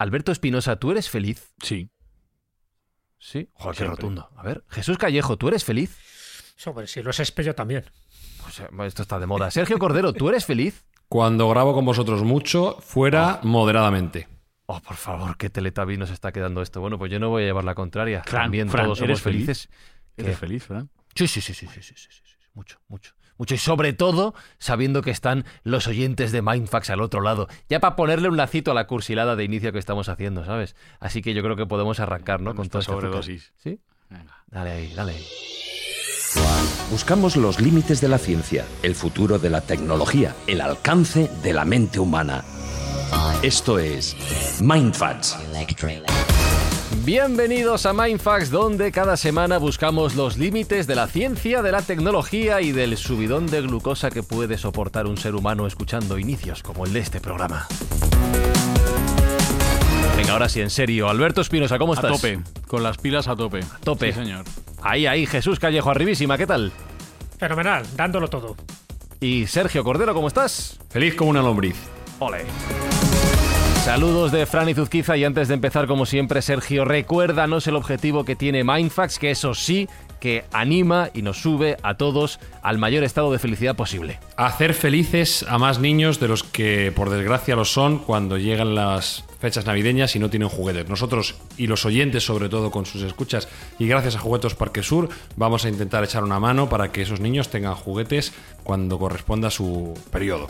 Alberto Espinosa, ¿tú eres feliz? Sí. Sí. Joder, qué rotundo. A ver, Jesús Callejo, ¿tú eres feliz? Sobre si lo es yo también. Esto está de moda. Sergio Cordero, ¿tú eres feliz? Cuando grabo con vosotros mucho, fuera moderadamente. Oh, por favor, qué teletabi nos está quedando esto. Bueno, pues yo no voy a llevar la contraria. También todos somos ¿eres felices. Feliz? ¿Eres feliz, Fran? Sí, sí, sí, sí, sí, sí, sí, sí, Mucho, mucho. Mucho y sobre todo sabiendo que están los oyentes de Mindfax al otro lado, ya para ponerle un lacito a la cursilada de inicio que estamos haciendo, ¿sabes? Así que yo creo que podemos arrancar, ¿no? Con azúcar. sobredosis. ¿Sí? Venga. Dale ahí, dale ahí. Buscamos los límites de la ciencia, el futuro de la tecnología, el alcance de la mente humana. Esto es Mindfacts. Bienvenidos a Mindfax, donde cada semana buscamos los límites de la ciencia, de la tecnología y del subidón de glucosa que puede soportar un ser humano escuchando inicios como el de este programa. Venga, ahora sí, en serio. Alberto Espinosa, ¿cómo A estás? tope, con las pilas a tope. A tope. Sí, señor. Ahí, ahí, Jesús Callejo, arribísima, ¿qué tal? Fenomenal, dándolo todo. Y Sergio Cordero, ¿cómo estás? Feliz como una lombriz. Ole. Saludos de Fran y Zuzquiza y antes de empezar como siempre Sergio, recuérdanos el objetivo que tiene Mindfax, que eso sí, que anima y nos sube a todos al mayor estado de felicidad posible. Hacer felices a más niños de los que por desgracia lo son cuando llegan las fechas navideñas y no tienen juguetes. Nosotros y los oyentes, sobre todo con sus escuchas y gracias a Juguetos Parque Sur, vamos a intentar echar una mano para que esos niños tengan juguetes cuando corresponda su periodo.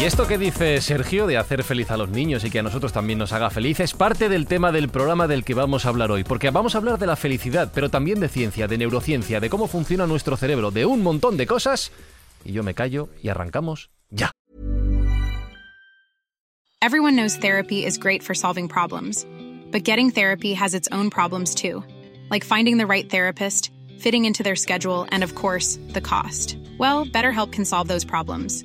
Y esto que dice Sergio de hacer feliz a los niños y que a nosotros también nos haga feliz es parte del tema del programa del que vamos a hablar hoy, porque vamos a hablar de la felicidad, pero también de ciencia, de neurociencia, de cómo funciona nuestro cerebro, de un montón de cosas. Y yo me callo y arrancamos ya. Everyone knows therapy is great for solving problems, but getting therapy has its own problems too, like finding the right therapist, fitting into their schedule, and of course, the cost. Well, BetterHelp can solve those problems.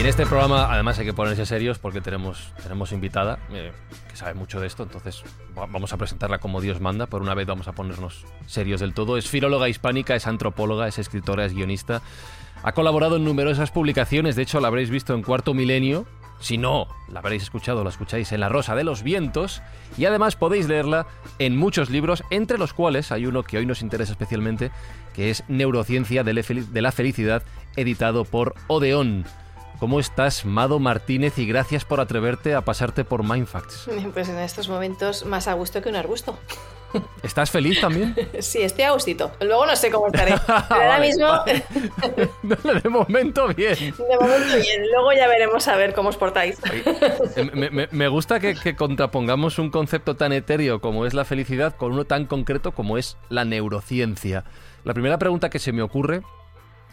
En este programa, además, hay que ponerse serios porque tenemos, tenemos invitada eh, que sabe mucho de esto. Entonces, va- vamos a presentarla como Dios manda. Por una vez, vamos a ponernos serios del todo. Es filóloga hispánica, es antropóloga, es escritora, es guionista. Ha colaborado en numerosas publicaciones. De hecho, la habréis visto en Cuarto Milenio. Si no, la habréis escuchado, la escucháis en La Rosa de los Vientos. Y además podéis leerla en muchos libros, entre los cuales hay uno que hoy nos interesa especialmente, que es Neurociencia de la Felicidad, editado por Odeón. ¿Cómo estás, Mado Martínez? Y gracias por atreverte a pasarte por Mindfacts. Pues en estos momentos más a gusto que un arbusto. ¿Estás feliz también? Sí, estoy a gustito. Luego no sé cómo estaré. Pero ahora Vale, mismo, vale. de momento, bien. de momento bien. Luego ya veremos a ver cómo os portáis. Eh, Me, me- me gusta que, que contrapongamos un concepto tan etéreo como es la felicidad con uno tan concreto como es la neurociencia. La primera pregunta que se me ocurre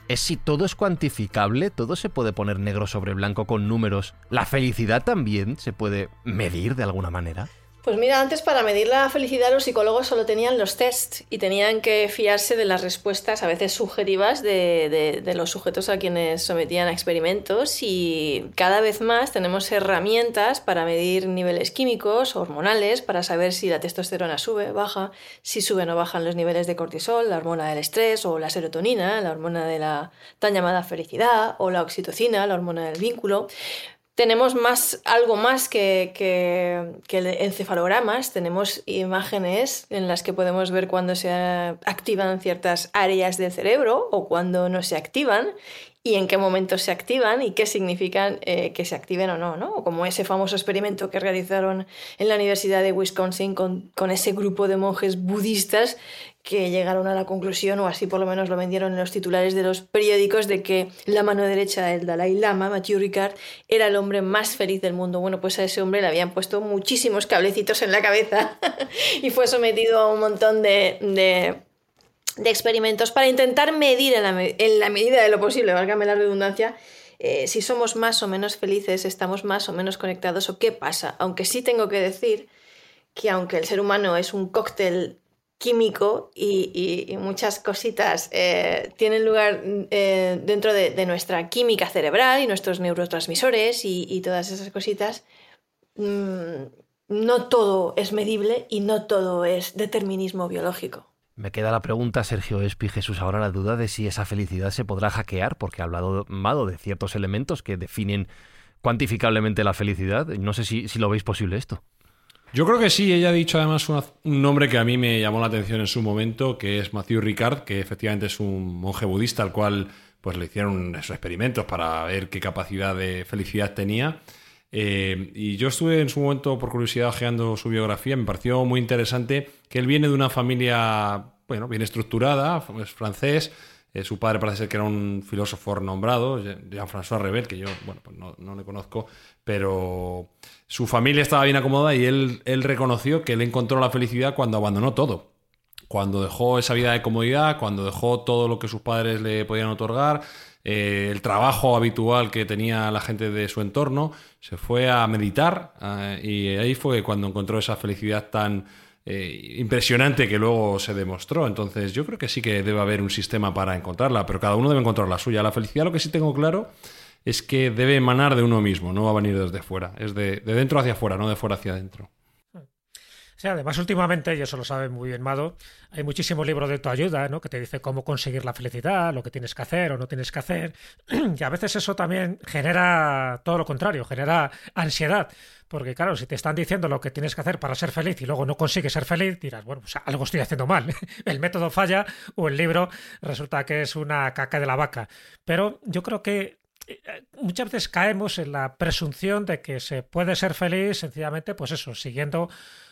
es si todo es cuantificable, todo se puede poner negro sobre blanco con números. ¿La felicidad también se puede medir de alguna manera? Pues mira, antes para medir la felicidad los psicólogos solo tenían los test y tenían que fiarse de las respuestas a veces subjetivas de los sujetos a quienes sometían a experimentos y cada vez más tenemos herramientas para medir niveles químicos, hormonales, para saber si la testosterona sube, baja, si suben o bajan los niveles de cortisol, la hormona del estrés o la serotonina, la hormona de la tan llamada felicidad o la oxitocina, la hormona del vínculo. Tenemos más, algo más que, que, encefalogramas, tenemos imágenes en las que podemos ver cuando se activan ciertas áreas del cerebro o cuando no se activan y en qué momento se activan y qué significan eh, que se activen o no, ¿no? Como ese famoso experimento que realizaron en la Universidad de Wisconsin con, con ese grupo de monjes budistas que llegaron a la conclusión, o así por lo menos lo vendieron en los titulares de los periódicos, de que la mano derecha del Dalai Lama, Mathieu Ricard, era el hombre más feliz del mundo. Bueno, pues a ese hombre le habían puesto muchísimos cablecitos en la cabeza y fue sometido a un montón de, experimentos para intentar medir en la, medida de lo posible, válgame la redundancia, eh, si somos más o menos felices, estamos más o menos conectados o qué pasa. Aunque sí tengo que decir que aunque el ser humano es un cóctel químico y, muchas cositas eh, tienen lugar eh, dentro de, nuestra química cerebral y nuestros neurotransmisores y, todas esas cositas, mm, no todo es medible y no todo es determinismo biológico. Me queda la pregunta, Sergio Espi, Jesús, ahora la duda de si esa felicidad se podrá hackear, porque ha hablado Mado de ciertos elementos que definen cuantificablemente la felicidad. No sé si lo veis posible esto. Yo creo que sí, ella ha dicho además un nombre que a mí me llamó la atención en su momento, que es Mathieu Ricard, que efectivamente es un monje budista al cual pues le hicieron esos experimentos para ver qué capacidad de felicidad tenía. Eh, y yo estuve en su momento, por curiosidad, ojeando su biografía. Me pareció muy interesante que él viene de una familia, bueno, bien estructurada, es francés. Eh, su padre parece ser que era un filósofo renombrado, Jean-François Rebel, que yo, bueno, pues no, no le conozco, pero su familia estaba bien acomodada y él, él reconoció que él encontró la felicidad cuando abandonó todo. Cuando dejó esa vida de comodidad, cuando dejó todo lo que sus padres le podían otorgar, eh, el trabajo habitual que tenía la gente de su entorno, se fue a meditar eh, y ahí fue cuando encontró esa felicidad tan eh, impresionante que luego se demostró. Entonces yo creo que sí que debe haber un sistema para encontrarla, pero cada uno debe encontrar la suya. La felicidad lo que sí tengo claro es que debe emanar de uno mismo, no va a venir desde fuera. Es de, dentro hacia afuera, no de fuera hacia adentro. Sí, además, últimamente, y eso lo sabe muy bien Mado, hay muchísimos libros de tu ayuda, ¿no? Que te dice cómo conseguir la felicidad, lo que tienes que hacer o no tienes que hacer. Y a veces eso también genera todo lo contrario, genera ansiedad. Porque, claro, si te están diciendo lo que tienes que hacer para ser feliz y luego no consigues ser feliz, dirás, bueno, pues algo estoy haciendo mal. el método falla o el libro resulta que es una caca de la vaca. Pero yo creo que eh, muchas veces caemos en la presunción de que se puede ser feliz sencillamente, pues eso, siguiendo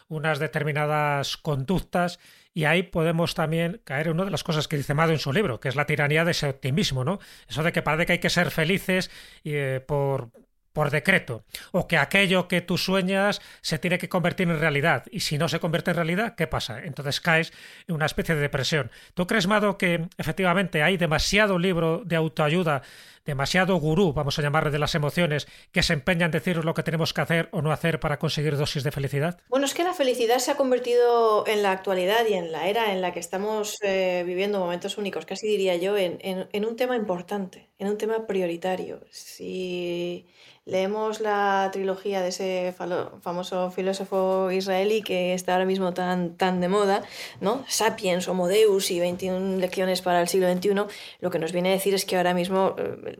unas determinadas conductas y ahí podemos también caer en una de las cosas que dice Mado en su libro, que es la tiranía de ese optimismo, ¿no? Eso de que parece que hay que ser felices eh, por, por decreto, o que aquello que tú sueñas se tiene que convertir en realidad, y si no se convierte en realidad, ¿qué pasa? Entonces caes en una especie de depresión. ¿Tú crees, Mado, que efectivamente hay demasiado libro de autoayuda, demasiado gurú, vamos a llamarle, de las emociones, que se empeñan en decir lo que tenemos que hacer o no hacer para conseguir dosis de felicidad? Bueno, es que la felicidad se ha convertido en la actualidad y en la era en la que estamos eh, viviendo momentos únicos, casi diría yo, en, un tema importante, en un tema prioritario. Si leemos la trilogía de ese famoso filósofo israelí que está ahora mismo tan, tan de moda, ¿no? Sapiens, Homo Deus y 21 lecciones para el siglo XXI, lo que nos viene a decir es que ahora mismo eh,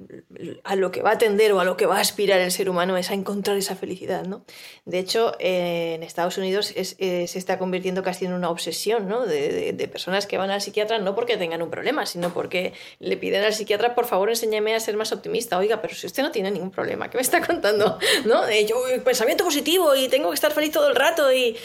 a lo que va a tender o a lo que va a aspirar el ser humano es a encontrar esa felicidad. ¿no? De hecho, en Estados Unidos eh, se está convirtiendo casi en una obsesión ¿no? de, personas que van al psiquiatra no porque tengan un problema, sino porque le piden al psiquiatra, por favor, enséñame a ser más optimista. Oiga, pero si usted no tiene ningún problema, ¿qué me está contando, ¿no? yo, pensamiento positivo y tengo que estar feliz todo el rato y...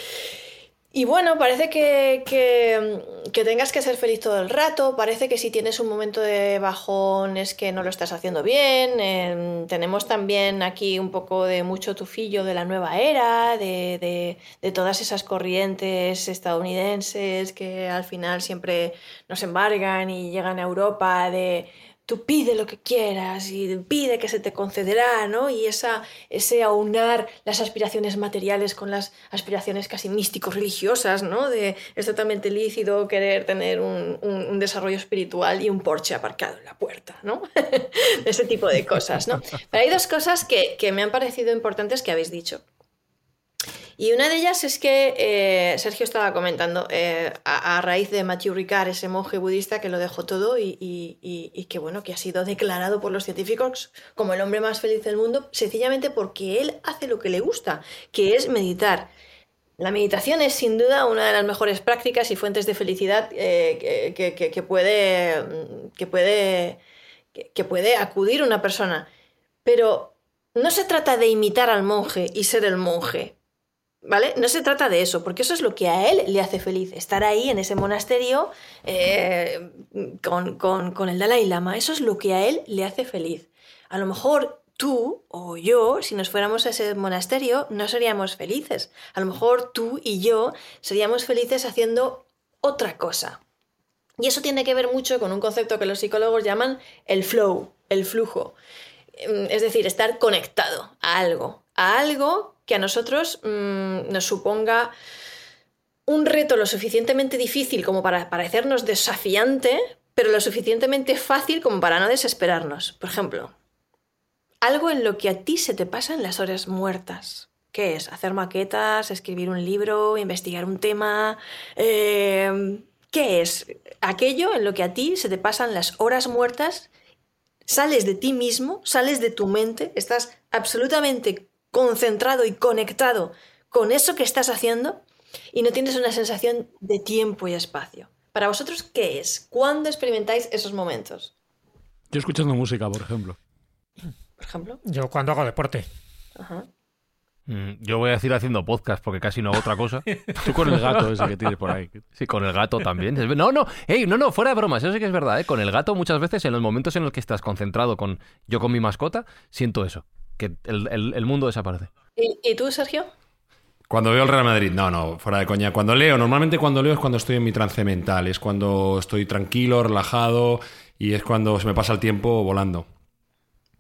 Y bueno, parece que, que, tengas que ser feliz todo el rato, parece que si tienes un momento de bajón es que no lo estás haciendo bien. Em, tenemos también aquí un poco de mucho tufillo de la nueva era, de, de, de, todas esas corrientes estadounidenses que al final siempre nos embargan y llegan a Europa de tú pide lo que quieras y pide que se te concederá, ¿no? Y esa, ese aunar las aspiraciones materiales con las aspiraciones casi místicos-religiosas, ¿no? De es totalmente lícito querer tener un, un, desarrollo espiritual y un porche aparcado en la puerta, ¿no? ese tipo de cosas, ¿no? Pero hay dos cosas que, que me han parecido importantes que habéis dicho. Y una de ellas es que eh, Sergio estaba comentando, eh, a, raíz de Mathieu Ricard, ese monje budista que lo dejó todo y, y, que, bueno, que ha sido declarado por los científicos como el hombre más feliz del mundo, sencillamente porque él hace lo que le gusta, que es meditar. La meditación es sin duda una de las mejores prácticas y fuentes de felicidad eh, que, puede, que, puede, que puede acudir una persona. Pero no se trata de imitar al monje y ser el monje, ¿Vale? No se trata de eso, porque eso es lo que a él le hace feliz, estar ahí en ese monasterio eh, con, con, el Dalai Lama, eso es lo que a él le hace feliz. A lo mejor tú o yo, si nos fuéramos a ese monasterio, no seríamos felices. A lo mejor tú y yo seríamos felices haciendo otra cosa. Y eso tiene que ver mucho con un concepto que los psicólogos llaman el flow, el flujo. Es decir, estar conectado a algo, a algo que a nosotros mm, nos suponga un reto lo suficientemente difícil como para parecernos desafiante, pero lo suficientemente fácil como para no desesperarnos. Por ejemplo, algo en lo que a ti se te pasan las horas muertas. ¿Qué es? Hacer maquetas, escribir un libro, investigar un tema. Eh, ¿Qué es? Aquello en lo que a ti se te pasan las horas muertas sales de ti mismo, sales de tu mente, estás absolutamente concentrado y conectado con eso que estás haciendo y no tienes una sensación de tiempo y espacio. Para vosotros, ¿qué es? ¿Cuándo experimentáis esos momentos? Yo escuchando música, por ejemplo. ¿Por ejemplo? Yo cuando hago deporte. Ajá. Mm, yo voy a decir haciendo podcast porque casi no hago otra cosa. Tú con el gato ese que tienes por ahí. Sí, con el gato también. No, no, no, no, fuera de bromas, eso sí que es verdad. ¿eh? Con el gato muchas veces en los momentos en los que estás concentrado con yo con mi mascota, siento eso, que el, mundo desaparece. ¿Y, tú, Sergio? Cuando veo el Real Madrid, no, no, fuera de coña. Cuando leo, normalmente cuando leo es cuando estoy en mi trance mental, es cuando estoy tranquilo, relajado y es cuando se me pasa el tiempo volando.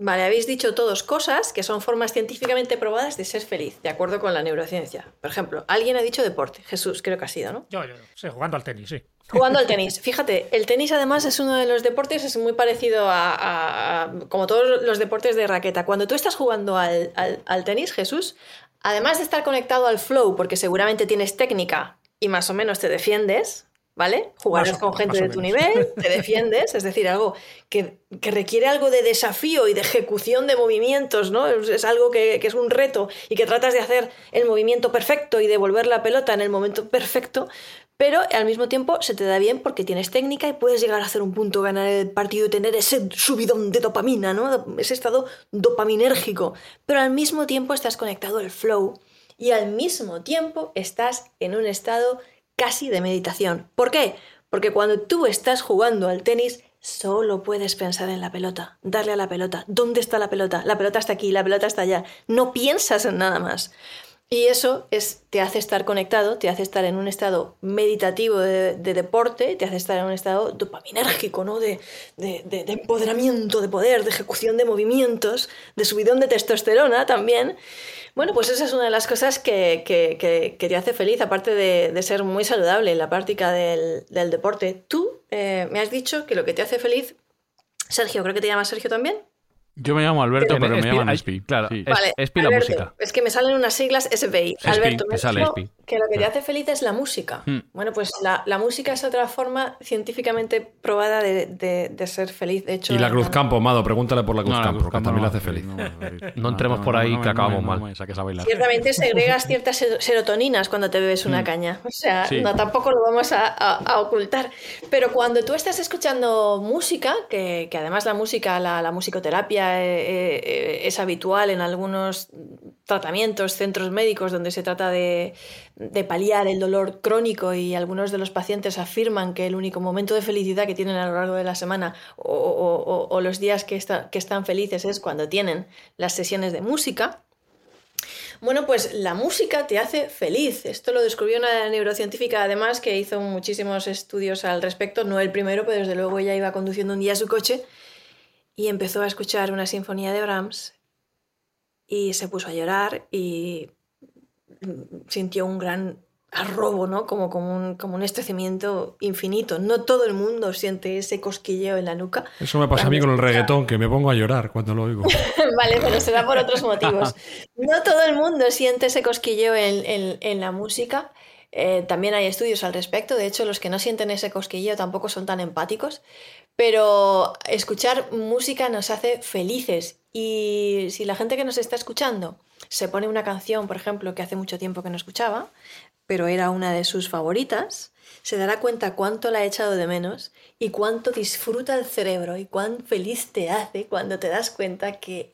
Vale, habéis dicho todos cosas que son formas científicamente probadas de ser feliz, de acuerdo con la neurociencia. Por ejemplo, alguien ha dicho deporte. Jesús, creo que ha sido, ¿no? Yo, yo, sí, jugando al tenis, sí. Jugando al tenis. Fíjate, el tenis además es uno de los deportes, es muy parecido a, como todos los deportes de raqueta. Cuando tú estás jugando al, al tenis, Jesús, además de estar conectado al flow, porque seguramente tienes técnica y más o menos te defiendes, ¿vale? Jugarás con gente de tu nivel, te defiendes, es decir, algo que, requiere algo de desafío y de ejecución de movimientos, ¿no? Es, algo que, es un reto y que tratas de hacer el movimiento perfecto y devolver la pelota en el momento perfecto, pero al mismo tiempo se te da bien porque tienes técnica y puedes llegar a hacer un punto, ganar el partido y tener ese subidón de dopamina, ¿no? Ese estado dopaminérgico, pero al mismo tiempo estás conectado al flow y al mismo tiempo estás en un estado casi de meditación. ¿Por qué? Porque cuando tú estás jugando al tenis, solo puedes pensar en la pelota, darle a la pelota. ¿Dónde está la pelota? La pelota está aquí, la pelota está allá. No piensas en nada más. Y eso es, te hace estar conectado, te hace estar en un estado meditativo de, deporte, te hace estar en un estado dopaminérgico, ¿no? De, de, de, empoderamiento, de poder, de ejecución de movimientos, de subidón de testosterona también. Bueno, pues esa es una de las cosas que, que, te hace feliz, aparte de, ser muy saludable en la práctica del, deporte. Tú eh, me has dicho que lo que te hace feliz, Sergio, creo que te llamas Sergio también. Yo me llamo Alberto, pero, me llaman SPI. Claro, vale, es, la música. Es que me salen unas siglas SPI. Alberto, me sale que lo que te hace feliz es la música. Hmm. Bueno, pues la, la, música es otra forma científicamente probada de, de, ser feliz. De hecho, y la Cruz Campo, Mado, pregúntale por la Cruz Campo, porque también le hace feliz. No, entremos por ahí que acabamos mal. Ciertamente segregas ciertas serotoninas cuando te bebes una hmm. caña. O sea, no, tampoco lo vamos a, a, ocultar. Pero cuando tú estás escuchando música, que, que además la música, la, la musicoterapia eh, eh, eh, es habitual en algunos tratamientos, centros médicos donde se trata de, paliar el dolor crónico y algunos de los pacientes afirman que el único momento de felicidad que tienen a lo largo de la semana o, los días que, que están felices es cuando tienen las sesiones de música. Bueno, pues la música te hace feliz. Esto lo descubrió una neurocientífica además que hizo muchísimos estudios al respecto, no el primero, pero desde luego ella iba conduciendo un día su coche y empezó a escuchar una sinfonía de Brahms y se puso a llorar y sintió un gran a robo, ¿no? Como, como, un, como un estrecimiento infinito. No todo el mundo siente ese cosquilleo en la nuca. Eso me pasa a mí con el reggaetón, que me pongo a llorar cuando lo oigo. vale, pero será por otros motivos. No todo el mundo siente ese cosquilleo en, en, la música. Eh, también hay estudios al respecto. De hecho, los que no sienten ese cosquilleo tampoco son tan empáticos. Pero escuchar música nos hace felices. Y si la gente que nos está escuchando se pone una canción, por ejemplo, que hace mucho tiempo que no escuchaba, pero era una de sus favoritas, se dará cuenta cuánto la ha echado de menos y cuánto disfruta el cerebro y cuán feliz te hace cuando te das cuenta que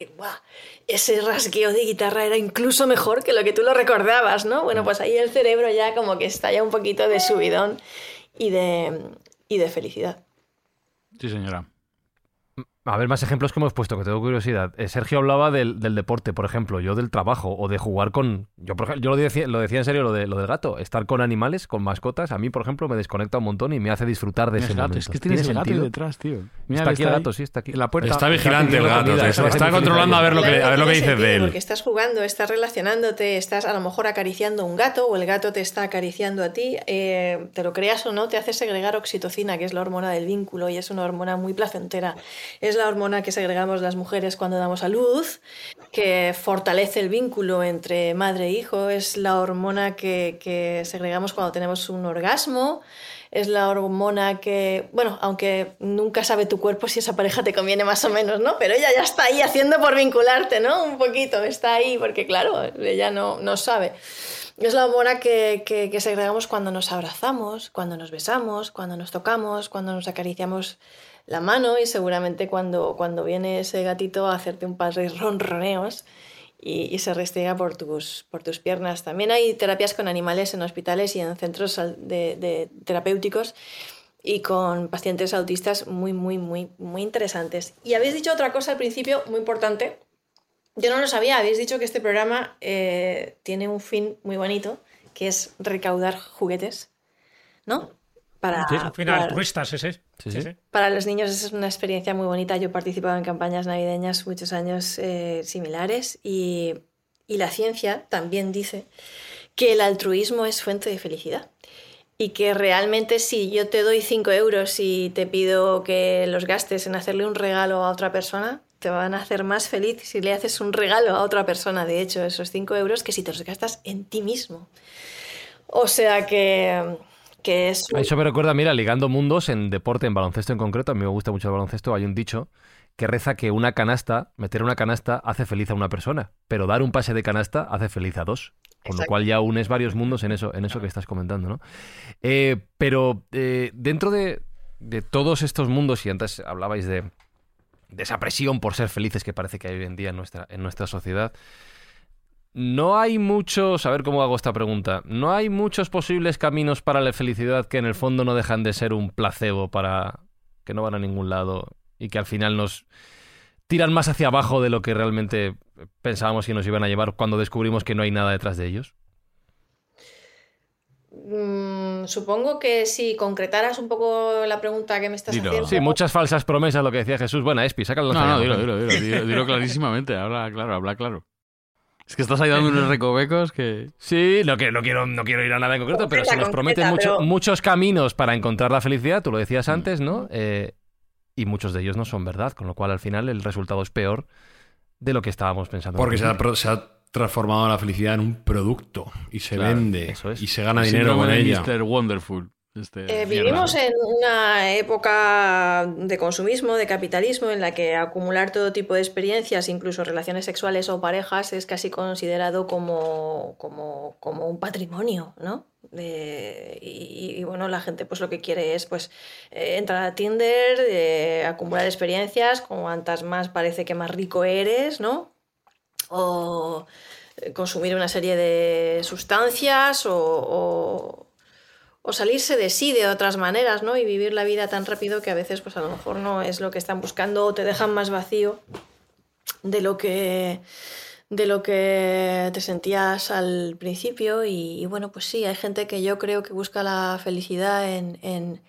ese rasgueo de guitarra era incluso mejor que lo que tú lo recordabas, ¿no? Bueno, pues ahí el cerebro ya como que está ya un poquito de subidón y de, y de felicidad. Sí, señora. A ver, más ejemplos que hemos puesto, que tengo curiosidad. Eh, Sergio hablaba del, deporte, por ejemplo, yo del trabajo o de jugar con... Yo, por yo lo, decía, lo decía en serio lo, de, lo del gato. Estar con animales, con mascotas, a mí, por ejemplo, me desconecta un montón y me hace disfrutar de ese momento. Es que tienes el gato detrás, tío. está aquí el gato, sí, está aquí. la puerta. Está vigilante el gato, está, controlando a ver lo que, a ver lo que dices de él. Porque estás jugando, estás relacionándote, estás a lo mejor acariciando a un gato o el gato te está acariciando a ti. Eh, te lo creas o no, te hace segregar oxitocina, que es la hormona del vínculo y es una hormona muy placentera. Es la hormona que segrega las mujeres cuando damos a luz, que fortalece el vínculo entre madre e hijo, es la hormona que, segregamos cuando tenemos un orgasmo, es la hormona que, bueno, aunque nunca sabe tu cuerpo si esa pareja te conviene más o menos, ¿no? Pero ella ya está ahí haciendo por vincularte, ¿no? Un poquito, está ahí porque, claro, ella no, no sabe. Es la hormona que, que, que segregamos cuando nos abrazamos, cuando nos besamos, cuando nos tocamos, cuando nos acariciamos la mano y seguramente cuando, cuando viene ese gatito a hacerte un par de ronroneos y, se restriega por tus, por tus piernas. También hay terapias con animales en hospitales y en centros de, terapéuticos y con pacientes autistas muy, muy, muy, muy interesantes. Y habéis dicho otra cosa al principio muy importante. Yo no lo sabía, habéis dicho que este programa eh, tiene un fin muy bonito, que es recaudar juguetes, ¿no? Para, sí, final, Para los niños es una experiencia muy bonita. Yo he participado en campañas navideñas muchos años eh, similares y, y la ciencia también dice que el altruismo es fuente de felicidad y que realmente si yo te doy 5 euros y te pido que los gastes en hacerle un regalo a otra persona, te van a hacer más feliz si le haces un regalo a otra persona, de hecho, esos 5 euros, que si te los gastas en ti mismo. O sea que eso me recuerda, mira, ligando mundos en deporte, en baloncesto en concreto, a mí me gusta mucho el baloncesto, hay un dicho que reza que una canasta, meter una canasta hace feliz a una persona, pero dar un pase de canasta hace feliz a dos. Con lo cual ya unes varios mundos en eso, en eso que estás comentando, ¿no? Eh, pero eh, dentro de, todos estos mundos, y antes hablabais de, de, esa presión por ser felices que parece que hay hoy en día en nuestra, en nuestra sociedad, no hay muchos, a ver cómo hago esta pregunta, no hay muchos posibles caminos para la felicidad que en el fondo no dejan de ser un placebo para que no van a ningún lado y que al final nos tiran más hacia abajo de lo que realmente pensábamos que nos iban a llevar cuando descubrimos que no hay nada detrás de ellos. Mm, supongo que si concretaras un poco la pregunta que me estás haciendo. Sí, muchas falsas promesas, lo que decía Jesús. Bueno, Espi, sácalo. No, no, dilo, dilo, dilo, dilo, clarísimamente. Habla claro, habla claro. Es que estás ahí dando unos recovecos que... Sí, no, que, no, quiero, no quiero ir a nada en concreto, pero se nos prometen muchos caminos para encontrar la felicidad, tú lo decías antes, ¿no? Eh, y muchos de ellos no son verdad, con lo cual al final el resultado es peor de lo que estábamos pensando. Porque se ha, transformado la felicidad en un producto y se vende y se gana dinero con ella. Mr. Wonderful. Este, eh, vivimos en una época de consumismo, de capitalismo, en la que acumular todo tipo de experiencias, incluso relaciones sexuales o parejas, es casi considerado como, como, como un patrimonio, ¿no? y, bueno, la gente pues lo que quiere es pues eh, entrar a Tinder, eh, acumular experiencias, cuantas más parece que más rico eres, ¿no? O consumir una serie de sustancias o o salirse de sí de otras maneras, ¿no? Y vivir la vida tan rápido que a veces, pues a lo mejor no es lo que están buscando o te dejan más vacío de lo que de lo que te sentías al principio y, bueno, pues sí, hay gente que yo creo que busca la felicidad en, en,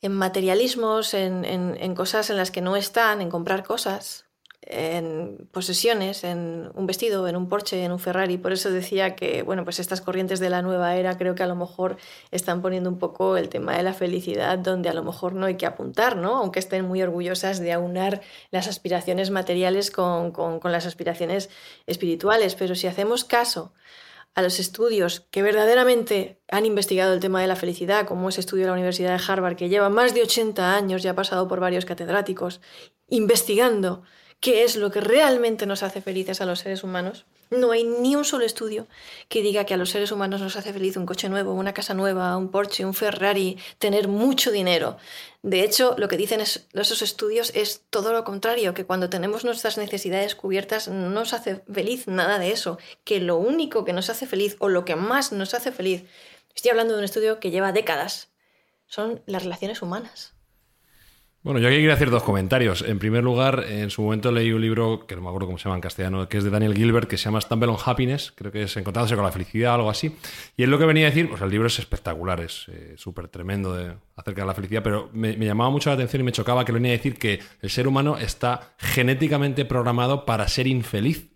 en materialismos, en, en, cosas en las que no están, en comprar cosas, en posesiones, en un vestido, en un Porsche, en un Ferrari. Por eso decía que, bueno, pues estas corrientes de la nueva era creo que a lo mejor están poniendo un poco el tema de la felicidad donde a lo mejor no hay que apuntar, ¿no? Aunque estén muy orgullosas de aunar las aspiraciones materiales con, con, con las aspiraciones espirituales. Pero si hacemos caso a los estudios que verdaderamente han investigado el tema de la felicidad, como ese estudio de la Universidad de Harvard, que lleva más de 80 años y ha pasado por varios catedráticos, investigando qué es lo que realmente nos hace felices a los seres humanos. No hay ni un solo estudio que diga que a los seres humanos nos hace feliz un coche nuevo, una casa nueva, un Porsche, un Ferrari, tener mucho dinero. De hecho, lo que dicen esos estudios es todo lo contrario, que cuando tenemos nuestras necesidades cubiertas no nos hace feliz nada de eso, que lo único que nos hace feliz o lo que más nos hace feliz, estoy hablando de un estudio que lleva décadas, son las relaciones humanas. Bueno, yo aquí quería hacer dos comentarios. En primer lugar, en su momento leí un libro, que no me acuerdo cómo se llama en castellano, que es de Daniel Gilbert, que se llama Stumble on Happiness, creo que es Encontrándose con la felicidad, algo así. Y él lo que venía a decir, pues el libro es espectacular, es eh, súper tremendo de, acerca de la felicidad, pero me, llamaba mucho la atención y me chocaba que venía a decir que el ser humano está genéticamente programado para ser infeliz.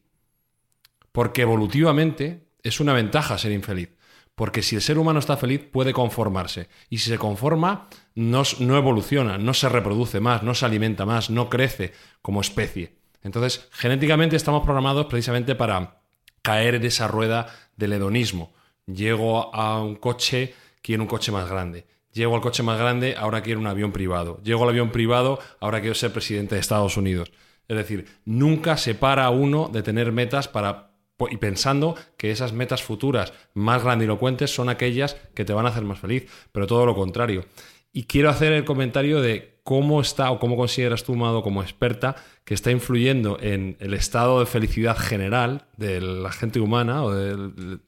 Porque evolutivamente es una ventaja ser infeliz. Porque si el ser humano está feliz, puede conformarse. Y si se conforma, no, evoluciona, no se reproduce más, no se alimenta más, no crece como especie. Entonces, genéticamente estamos programados precisamente para caer en esa rueda del hedonismo. Llego a un coche, quiero un coche más grande. Llego al coche más grande, ahora quiero un avión privado. Llego al avión privado, ahora quiero ser presidente de Estados Unidos. Es decir, nunca se para uno de tener metas para y pensando que esas metas futuras más grandilocuentes son aquellas que te van a hacer más feliz, pero todo lo contrario. Y quiero hacer el comentario de cómo está o cómo consideras tú, Mado, como experta, que está influyendo en el estado de felicidad general de la gente humana o de,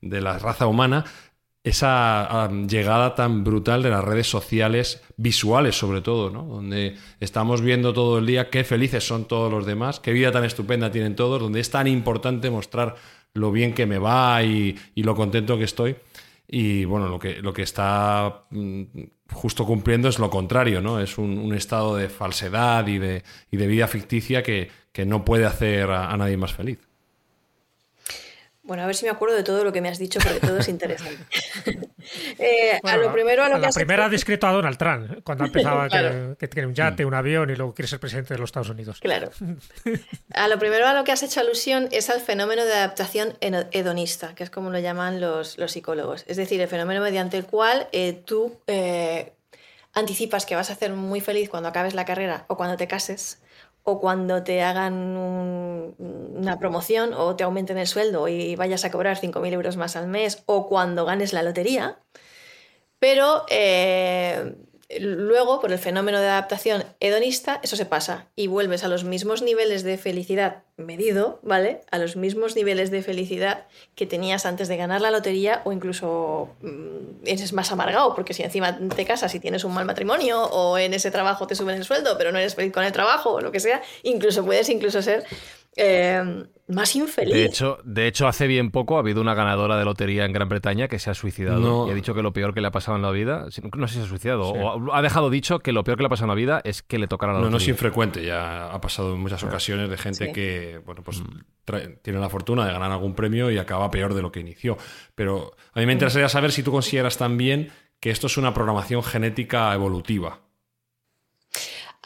de la raza humana esa llegada tan brutal de las redes sociales, visuales sobre todo, ¿no? donde estamos viendo todo el día qué felices son todos los demás, qué vida tan estupenda tienen todos, donde es tan importante mostrar lo bien que me va y, lo contento que estoy. Y bueno, lo que, lo que está mm, justo cumpliendo es lo contrario, ¿no? Es un, estado de falsedad y de, y de vida ficticia que, que, no puede hacer a nadie más feliz. Bueno, a ver si me acuerdo de todo lo que me has dicho, porque todo es interesante. eh, bueno, a lo primero, a lo a La primera hecho... ha descrito a Donald Trump, cuando empezaba claro. que, que, tiene un yate, un avión y luego quiere ser presidente de los Estados Unidos. Claro. A lo primero a lo que has hecho alusión es al fenómeno de adaptación hedonista, que es como lo llaman los, los psicólogos. Es decir, el fenómeno mediante el cual eh, tú eh, anticipas que vas a ser muy feliz cuando acabes la carrera o cuando te cases o cuando te hagan un, una promoción o te aumenten el sueldo y vayas a cobrar 5.000 euros más al mes o cuando ganes la lotería. Pero eh, luego, por el fenómeno de adaptación hedonista, eso se pasa y vuelves a los mismos niveles de felicidad medido, ¿vale? A los mismos niveles de felicidad que tenías antes de ganar la lotería o incluso mmm, eres más amargado porque si encima te casas y tienes un mal matrimonio o en ese trabajo te suben el sueldo pero no eres feliz con el trabajo o lo que sea, incluso puedes incluso ser eh, más infeliz. De hecho, de hecho, hace bien poco ha habido una ganadora de lotería en Gran Bretaña que se ha suicidado no. y ha dicho que lo peor que le ha pasado en la vida, no sé si se ha suicidado, sí. o ha dejado dicho que lo peor que le ha pasado en la vida es que le tocara la lotería. No, no es infrecuente, ya ha pasado en muchas ocasiones de gente sí. que, bueno, pues mm. tiene la fortuna de ganar algún premio y acaba peor de lo que inició. Pero a mí me interesaría saber si tú consideras también que esto es una programación genética evolutiva.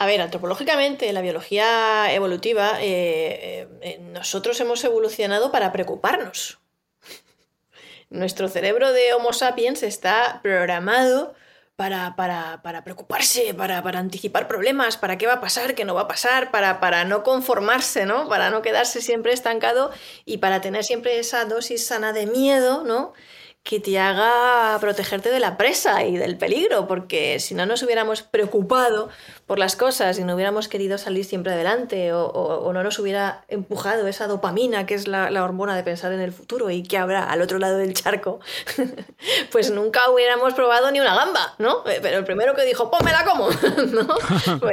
A ver, antropológicamente, en la biología evolutiva, eh, eh, nosotros hemos evolucionado para preocuparnos. Nuestro cerebro de Homo sapiens está programado para, para, preocuparse, para, para, anticipar problemas, para qué va a pasar, qué no va a pasar, para, para no conformarse, ¿no? Para no quedarse siempre estancado y para tener siempre esa dosis sana de miedo, ¿no? Que te haga protegerte de la presa y del peligro, porque si no nos hubiéramos preocupado por las cosas y no hubiéramos querido salir siempre adelante o, o, o no nos hubiera empujado esa dopamina que es la, la, hormona de pensar en el futuro y que habrá al otro lado del charco, pues nunca hubiéramos probado ni una gamba, ¿no? Pero el primero que dijo, ¡pum, me la como! ¿no?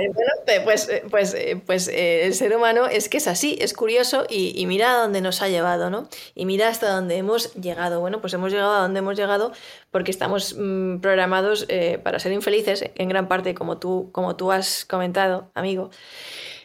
Pues, pues, pues, pues eh, el ser humano es que es así, es curioso y, y mira a dónde nos ha llevado, ¿no? Y mira hasta dónde hemos llegado. Bueno, pues hemos llegado a donde hemos llegado porque estamos mmm, programados eh, para ser infelices, en gran parte, como tú, como tú has comentado, amigo.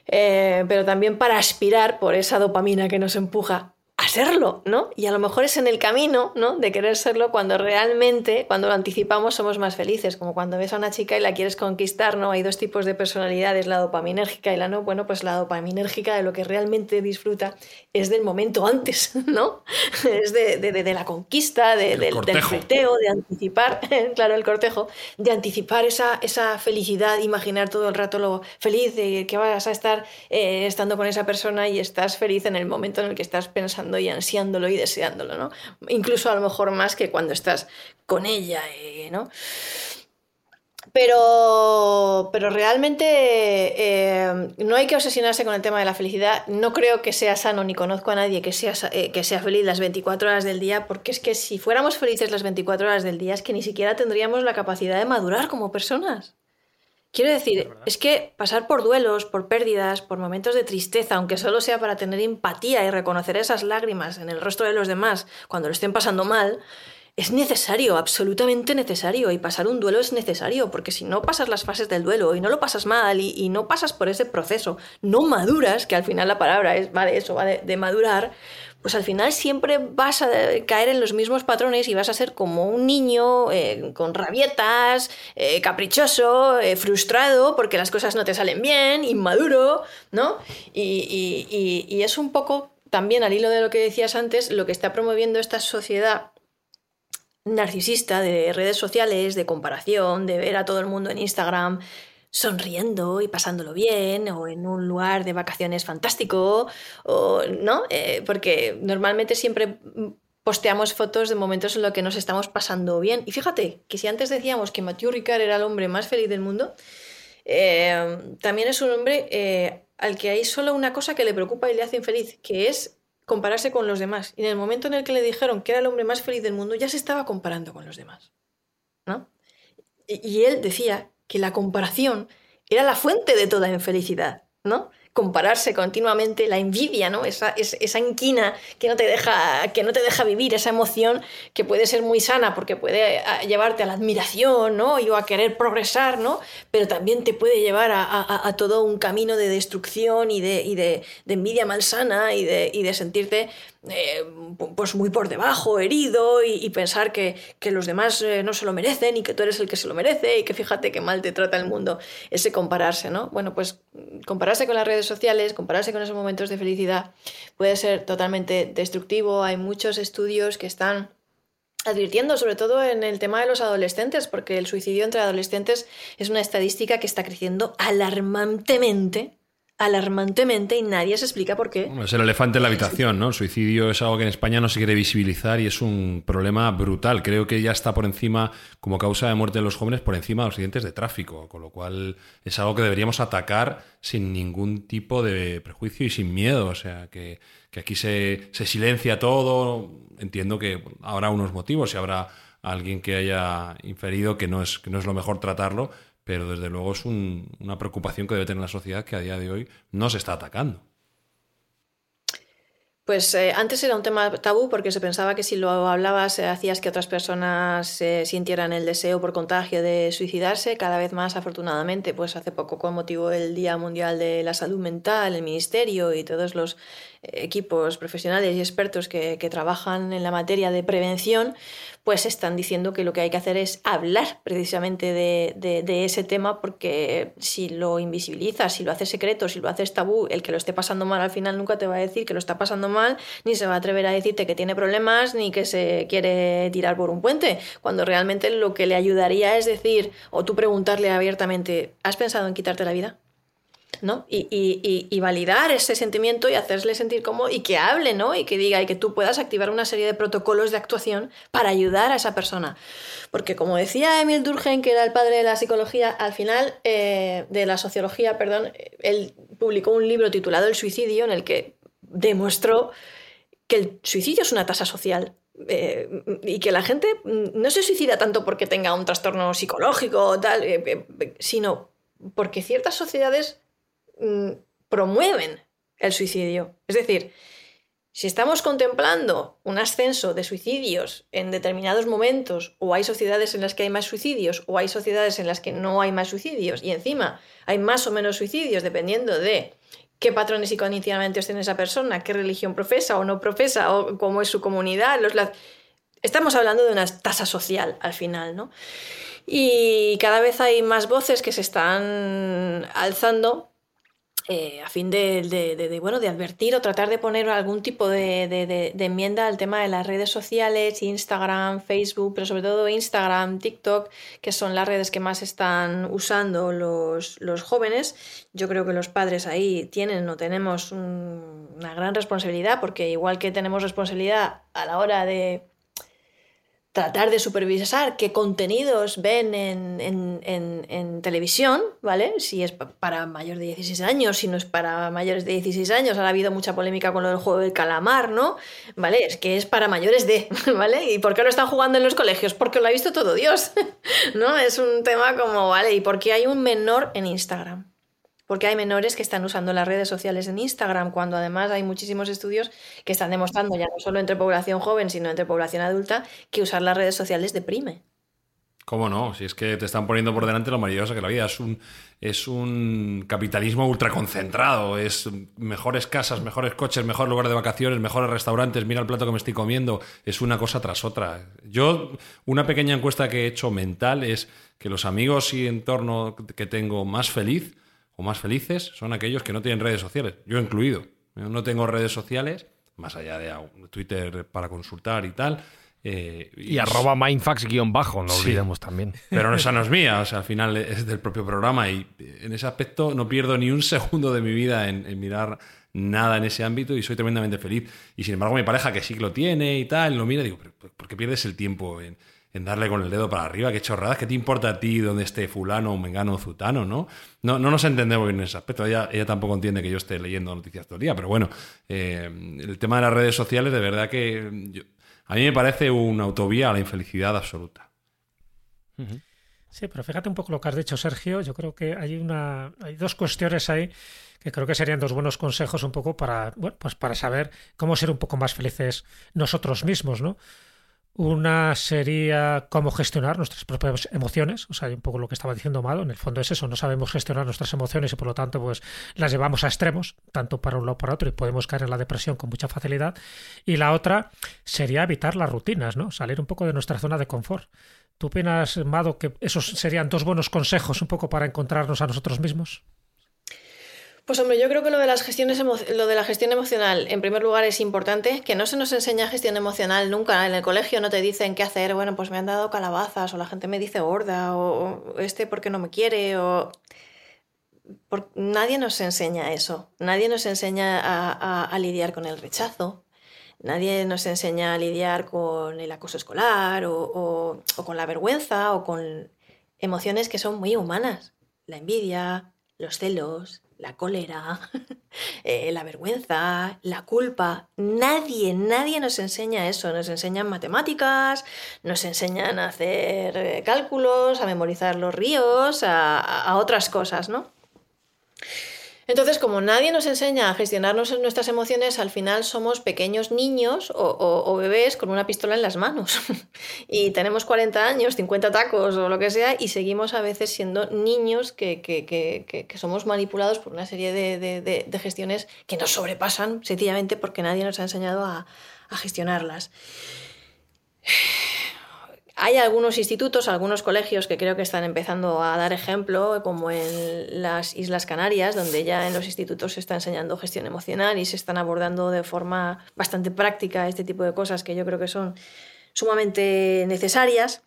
eh, pero también para aspirar por esa dopamina que nos empuja serlo, ¿no? Y a lo mejor es en el camino, ¿no? De querer serlo cuando realmente, cuando lo anticipamos, somos más felices. Como cuando ves a una chica y la quieres conquistar, ¿no? Hay dos tipos de personalidades, la dopaminérgica y la no. Bueno, pues la dopaminérgica de lo que realmente disfruta es del momento antes, ¿no? Es de, de, de la conquista, de, del, del de anticipar, claro, el cortejo, de anticipar esa, esa felicidad, imaginar todo el rato lo feliz de que vas a estar eh, estando con esa persona y estás feliz en el momento en el que estás pensando y ansiándolo y deseándolo, ¿no? Incluso a lo mejor más que cuando estás con ella, eh, ¿no? Pero, pero realmente eh, no hay que obsesionarse con el tema de la felicidad. No creo que sea sano, ni conozco a nadie que sea, eh, que sea feliz las 24 horas del día, porque es que si fuéramos felices las 24 horas del día, es que ni siquiera tendríamos la capacidad de madurar como personas. Quiero decir, es que pasar por duelos, por pérdidas, por momentos de tristeza, aunque solo sea para tener empatía y reconocer esas lágrimas en el rostro de los demás cuando lo estén pasando mal, es necesario, absolutamente necesario. Y pasar un duelo es necesario, porque si no pasas las fases del duelo y no lo pasas mal y, no pasas por ese proceso, no maduras, que al final la palabra es, va de eso, va de madurar, pues al final siempre vas a caer en los mismos patrones y vas a ser como un niño eh, con rabietas, eh, caprichoso, eh, frustrado porque las cosas no te salen bien, inmaduro, ¿no? Y, es un poco también al hilo de lo que decías antes, lo que está promoviendo esta sociedad narcisista de redes sociales, de comparación, de ver a todo el mundo en Instagram sonriendo y pasándolo bien, o en un lugar de vacaciones fantástico, o, ¿no? Eh, porque normalmente siempre posteamos fotos de momentos en los que nos estamos pasando bien. Y fíjate que si antes decíamos que Mathieu Ricard era el hombre más feliz del mundo, eh, también es un hombre eh, al que hay solo una cosa que le preocupa y le hace infeliz, que es compararse con los demás. Y en el momento en el que le dijeron que era el hombre más feliz del mundo, ya se estaba comparando con los demás. ¿no? y él decía que la comparación era la fuente de toda infelicidad, ¿no? compararse continuamente, la envidia, ¿no? Esa, esa inquina que no, te deja, que no te deja vivir, esa emoción que puede ser muy sana porque puede llevarte a la admiración, ¿no? Y a querer progresar, ¿no? Pero también te puede llevar a, todo un camino de destrucción y de, y de, envidia malsana y de, y de sentirte eh, pues muy por debajo, herido y, pensar que, los demás eh, no se lo merecen y que tú eres el que se lo merece y que fíjate qué mal te trata el mundo. Ese compararse, ¿no? Bueno, pues compararse con las redes sociales, compararse con esos momentos de felicidad puede ser totalmente destructivo. Hay muchos estudios que están advirtiendo, sobre todo en el tema de los adolescentes, porque el suicidio entre adolescentes es una estadística que está creciendo alarmantemente alarmantemente y nadie se explica por qué. es el elefante en la habitación, ¿no? El suicidio es algo que en España no se quiere visibilizar y es un problema brutal. Creo que ya está por encima, como causa de muerte de los jóvenes, por encima de los accidentes de tráfico, con lo cual es algo que deberíamos atacar sin ningún tipo de prejuicio y sin miedo. O sea, que, aquí se, se silencia todo. Entiendo que habrá unos motivos y habrá alguien que haya inferido que no es, que no es lo mejor tratarlo, pero desde luego es una preocupación que debe tener la sociedad que a día de hoy no se está atacando. Pues eh, antes era un tema tabú porque se pensaba que si lo hablabas eh, hacías que otras personas eh, sintieran el deseo por contagio de suicidarse. Cada vez más, afortunadamente, pues hace poco con motivo del Día Mundial de la Salud Mental, el Ministerio y todos los equipos profesionales y expertos que, trabajan en la materia de prevención, pues están diciendo que lo que hay que hacer es hablar precisamente de, ese tema, porque si lo invisibilizas, si lo haces secreto, si lo haces tabú, el que lo esté pasando mal al final nunca te va a decir que lo está pasando mal, ni se va a atrever a decirte que tiene problemas, ni que se quiere tirar por un puente, cuando realmente lo que le ayudaría es decir, o tú preguntarle abiertamente, ¿has pensado en quitarte la vida? ¿No? Y, validar ese sentimiento y hacerle sentir como y que hable, ¿no? Y que diga y que tú puedas activar una serie de protocolos de actuación para ayudar a esa persona. Porque como decía Emil Durkheim, que era el padre de la psicología, al final, eh, de la sociología, perdón, él publicó un libro titulado El suicidio en el que demostró que el suicidio es una tasa social eh, y que la gente no se suicida tanto porque tenga un trastorno psicológico tal, eh, sino porque ciertas sociedades promueven el suicidio. Es decir, Si estamos contemplando un ascenso de suicidios en determinados momentos, o hay sociedades en las que hay más suicidios, o hay sociedades en las que no hay más suicidios, y encima hay más o menos suicidios dependiendo de qué patrones psicoinicialmente tiene esa persona, qué religión profesa o no profesa, o cómo es su comunidad. Los Estamos hablando de una tasa social al final, ¿no? Y cada vez hay más voces que se están alzando eh, a fin de, bueno, de advertir o tratar de poner algún tipo de, enmienda al tema de las redes sociales, Instagram, Facebook, pero sobre todo Instagram, TikTok, que son las redes que más están usando los, jóvenes. Yo creo que los padres ahí tienen o tenemos una gran responsabilidad, porque igual que tenemos responsabilidad a la hora de tratar de supervisar qué contenidos ven en, televisión, ¿vale? Si es para mayores de 16 años, si no es para mayores de 16 años, ha habido mucha polémica con lo del juego del calamar, ¿no? ¿Vale? Es que es para mayores de, ¿vale? ¿Y por qué lo están jugando en los colegios? Porque lo ha visto todo Dios, ¿no? Es un tema como, ¿vale? ¿Y por qué hay un menor en Instagram? Porque hay menores que están usando las redes sociales en Instagram, cuando además hay muchísimos estudios que están demostrando, ya no solo entre población joven, sino entre población adulta, que usar las redes sociales deprime. ¿Cómo no? Si es que te están poniendo por delante lo maravillosa que la vida. Es un, es un capitalismo ultraconcentrado. Es mejores casas, mejores coches, mejor lugar de vacaciones, mejores restaurantes. Mira el plato que me estoy comiendo. Es una cosa tras otra. Yo, una pequeña encuesta que he hecho mental es que los amigos y entorno que tengo más feliz o más felices son aquellos que no tienen redes sociales, yo incluido. no tengo redes sociales, más allá de Twitter para consultar y tal. Eh, y, arroba mindfax-bajo, no olvidemos también. Pero esa no es mía, o sea, al final es del propio programa y en ese aspecto no pierdo ni un segundo de mi vida en, mirar nada en ese ámbito y soy tremendamente feliz. Y sin embargo mi pareja que sí que lo tiene y tal, lo mira digo, ¿por qué pierdes el tiempo en, en darle con el dedo para arriba, qué chorradas, qué te importa a ti dónde esté fulano, mengano o zutano, ¿no? ¿no? No nos entendemos bien en ese aspecto, ella, ella tampoco entiende que yo esté leyendo noticias todo el día, pero bueno, eh, el tema de las redes sociales de verdad que a mí me parece una autovía a la infelicidad absoluta. Sí, pero fíjate un poco lo que has dicho, Sergio. Yo creo que hay una, hay dos cuestiones ahí que creo que serían dos buenos consejos un poco para, bueno, pues para saber cómo ser un poco más felices nosotros mismos, ¿no? Una sería cómo gestionar nuestras propias emociones, o sea, un poco lo que estaba diciendo Malo, en el fondo es eso, no sabemos gestionar nuestras emociones y por lo tanto pues las llevamos a extremos, tanto para un lado para otro y podemos caer en la depresión con mucha facilidad. Y la otra sería evitar las rutinas, ¿no? Salir un poco de nuestra zona de confort. ¿Tú opinas, Mado, que esos serían dos buenos consejos un poco para encontrarnos a nosotros mismos? Pues hombre, yo creo que lo de, las gestiones lo de la gestión emocional, en primer lugar, es importante, que no se nos enseña gestión emocional nunca. En el colegio no te dicen qué hacer, bueno, pues me han dado calabazas, o la gente me dice gorda, o, este porque no me quiere, o... Nadie nos enseña eso, nadie nos enseña a, lidiar con el rechazo, nadie nos enseña a lidiar con el acoso escolar, o con la vergüenza, o con emociones que son muy humanas, la envidia, los celos, la cólera, eh, la vergüenza, la culpa. Nadie, nadie nos enseña eso. Nos enseñan matemáticas, nos enseñan a hacer eh, cálculos, a memorizar los ríos, a, a otras cosas, ¿no? Entonces, como nadie nos enseña a gestionarnos nuestras emociones, al final somos pequeños niños o, bebés con una pistola en las manos. y tenemos 40 años, 50 tacos o lo que sea, y seguimos a veces siendo niños que, somos manipulados por una serie de, gestiones que nos sobrepasan, sencillamente porque nadie nos ha enseñado a, a gestionarlas. Hay algunos institutos, algunos colegios que creo que están empezando a dar ejemplo, como en las Islas Canarias, donde ya en los institutos se está enseñando gestión emocional y se están abordando de forma bastante práctica este tipo de cosas que yo creo que son sumamente necesarias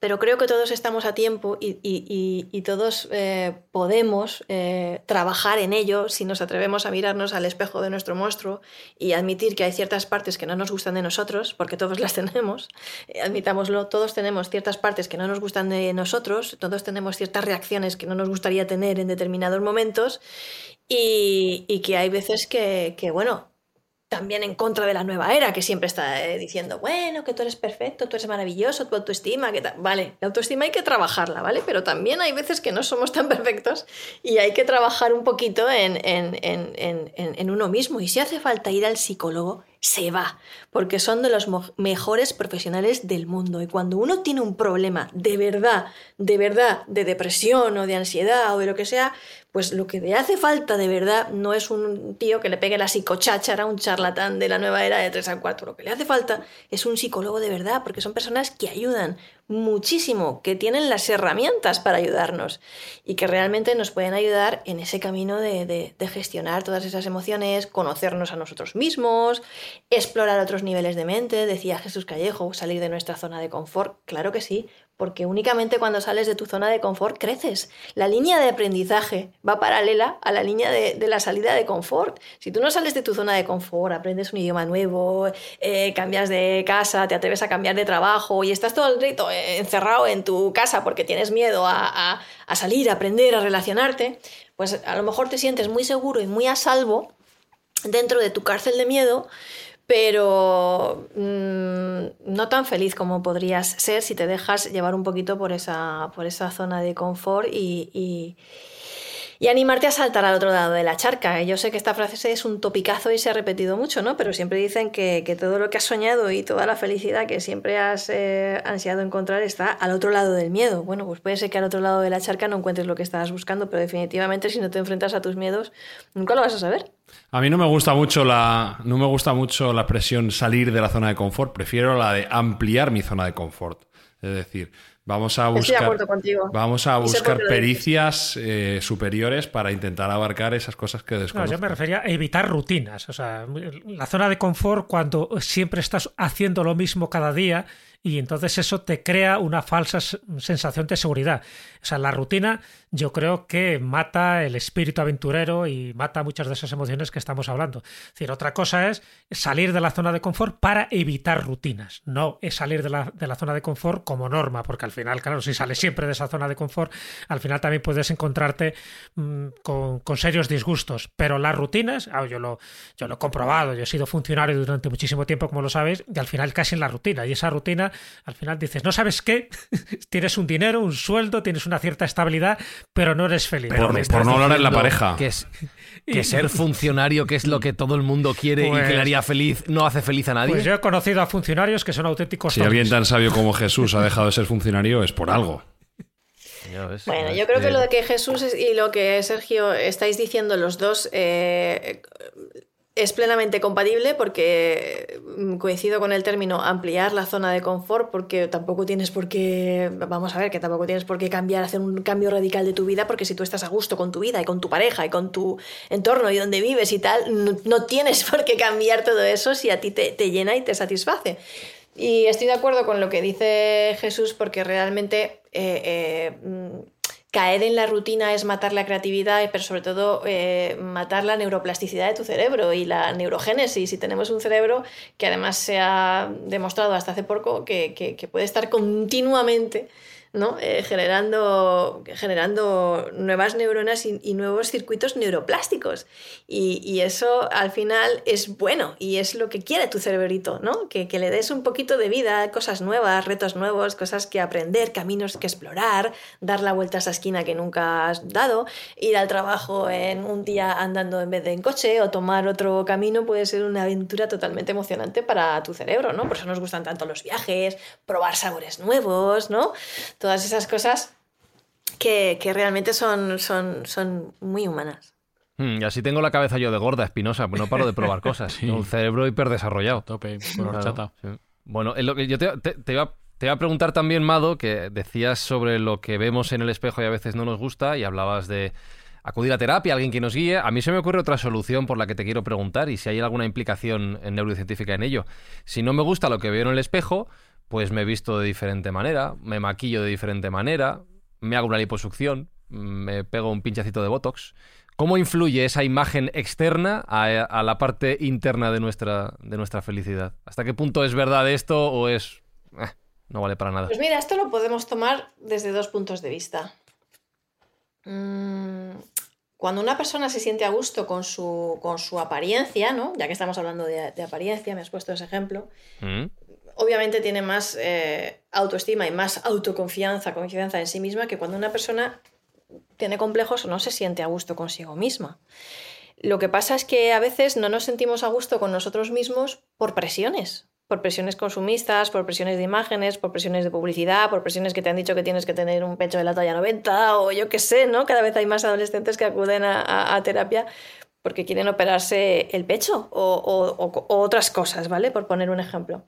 pero creo que todos estamos a tiempo y, todos eh, podemos eh, trabajar en ello si nos atrevemos a mirarnos al espejo de nuestro monstruo y admitir que hay ciertas partes que no nos gustan de nosotros, porque todos las tenemos, eh, admitámoslo, todos tenemos ciertas partes que no nos gustan de nosotros, todos tenemos ciertas reacciones que no nos gustaría tener en determinados momentos y, que hay veces que, que bueno, también en contra de la nueva era, que siempre está eh, diciendo, bueno, que tú eres perfecto, tú eres maravilloso, tu autoestima, que tal. Vale, la autoestima hay que trabajarla, ¿vale? Pero también hay veces que no somos tan perfectos y hay que trabajar un poquito en, en, en, en uno mismo. Y si hace falta ir al psicólogo, se va, porque son de los mejores profesionales del mundo. Y cuando uno tiene un problema de verdad, de verdad, de depresión o de ansiedad o de lo que sea, pues lo que le hace falta de verdad no es un tío que le pegue la psicocháchara, un charlatán de la nueva era de 3 a 4. Lo que le hace falta es un psicólogo de verdad, porque son personas que ayudan muchísimo, que tienen las herramientas para ayudarnos y que realmente nos pueden ayudar en ese camino de, de gestionar todas esas emociones, conocernos a nosotros mismos, explorar otros niveles de mente. Decía Jesús Callejo, salir de nuestra zona de confort. Claro que sí, porque únicamente cuando sales de tu zona de confort creces. La línea de aprendizaje va paralela a la línea de, la salida de confort. Si tú no sales de tu zona de confort, aprendes un idioma nuevo, eh, cambias de casa, te atreves a cambiar de trabajo y estás todo el rato eh, encerrado en tu casa porque tienes miedo a salir, a aprender, a relacionarte, pues a lo mejor te sientes muy seguro y muy a salvo dentro de tu cárcel de miedo, pero mm, no tan feliz como podrías ser si te dejas llevar un poquito por esa, por esa zona de confort y, y, animarte a saltar al otro lado de la charca. Yo sé que esta frase es un topicazo y se ha repetido mucho, ¿no? Pero siempre dicen que, todo lo que has soñado y toda la felicidad que siempre has eh, ansiado encontrar está al otro lado del miedo. Bueno, pues puede ser que al otro lado de la charca no encuentres lo que estabas buscando, pero definitivamente si no te enfrentas a tus miedos, nunca lo vas a saber. A mí no me gusta mucho la no me gusta mucho la presión salir de la zona de confort, prefiero la de ampliar mi zona de confort. Es decir, vamos a buscar vamos a buscar pericias eh, superiores para intentar abarcar esas cosas que desconozco. No, yo me refería a evitar rutinas, o sea, la zona de confort cuando siempre estás haciendo lo mismo cada día y entonces eso te crea una falsa sensación de seguridad. O sea, la rutina yo creo que mata el espíritu aventurero y mata muchas de esas emociones que estamos hablando. Es decir, otra cosa es salir de la zona de confort para evitar rutinas, no es salir de la, de la zona de confort como norma, porque al final, claro, si sales siempre de esa zona de confort, al final también puedes encontrarte mm, con, con, serios disgustos. Pero las rutinas, ah, yo, lo, yo lo he comprobado, yo he sido funcionario durante muchísimo tiempo, como lo sabes, y al final casi en la rutina. Y esa rutina al final dices, ¿no sabes qué? tienes un dinero, un sueldo, tienes una cierta estabilidad, pero no eres feliz. por, no hablar en la pareja. Que, es, que ser funcionario, que es lo que todo el mundo quiere y que le pues haría feliz, no hace feliz a nadie. Pues yo he conocido a funcionarios que son auténticos. Si alguien tan sabio como Jesús ha dejado de ser funcionario, es por algo. Bueno, yo creo que lo de que Jesús y lo que Sergio estáis diciendo los dos eh, es plenamente compatible porque mm, coincido con el término ampliar la zona de confort porque tampoco tienes por qué, vamos a ver, que tampoco tienes por qué cambiar, hacer un cambio radical de tu vida porque si tú estás a gusto con tu vida y con tu pareja y con tu entorno y donde vives y tal, no, tienes por qué cambiar todo eso si a ti te, llena y te satisface. Y estoy de acuerdo con lo que dice Jesús porque realmente... Eh, eh, mm, caer en la rutina es matar la creatividad, pero sobre todo eh, matar la neuroplasticidad de tu cerebro y la neurogénesis. Y tenemos un cerebro que además se ha demostrado hasta hace poco que, que puede estar continuamente ¿no? Eh, generando, generando nuevas neuronas y, nuevos circuitos neuroplásticos. Y, eso al final es bueno y es lo que quiere tu cerebrito, ¿no? Que, le des un poquito de vida, cosas nuevas, retos nuevos, cosas que aprender, caminos que explorar, dar la vuelta a esa esquina que nunca has dado, ir al trabajo en un día andando en vez de en coche o tomar otro camino puede ser una aventura totalmente emocionante para tu cerebro, ¿no? Por eso nos gustan tanto los viajes, probar sabores nuevos, ¿no? Todas esas cosas que, realmente son, son, son muy humanas. Hmm, y así tengo la cabeza yo de gorda, espinosa, pues no paro de probar cosas. Un cerebro hiperdesarrollado. Tope, Bueno, lo que yo te, te, iba, te, iba, a preguntar también, Mado, que decías sobre lo que vemos en el espejo y a veces no nos gusta, y hablabas de acudir a terapia, alguien que nos guíe. A mí se me ocurre otra solución por la que te quiero preguntar y si hay alguna implicación en neurocientífica en ello. Si no me gusta lo que veo en el espejo, pues me he visto de diferente manera, me maquillo de diferente manera, me hago una liposucción, me pego un pinchacito de Botox. ¿Cómo influye esa imagen externa a, la parte interna de nuestra, de nuestra felicidad? ¿Hasta qué punto es verdad esto o es... Eh, no vale para nada? Pues mira, esto lo podemos tomar desde dos puntos de vista. Mm, cuando una persona se siente a gusto con su, con su apariencia, ¿no? Ya que estamos hablando de, de apariencia, me has puesto ese ejemplo, Mm. Obviamente tiene más eh, autoestima y más autoconfianza, confianza en sí misma que cuando una persona tiene complejos o no se siente a gusto consigo misma. Lo que pasa es que a veces no nos sentimos a gusto con nosotros mismos por presiones, por presiones consumistas, por presiones de imágenes, por presiones de publicidad, por presiones que te han dicho que tienes que tener un pecho de la talla 90 o yo qué sé, ¿no? Cada vez hay más adolescentes que acuden a, terapia porque quieren operarse el pecho o- o otras cosas, ¿vale? Por poner un ejemplo.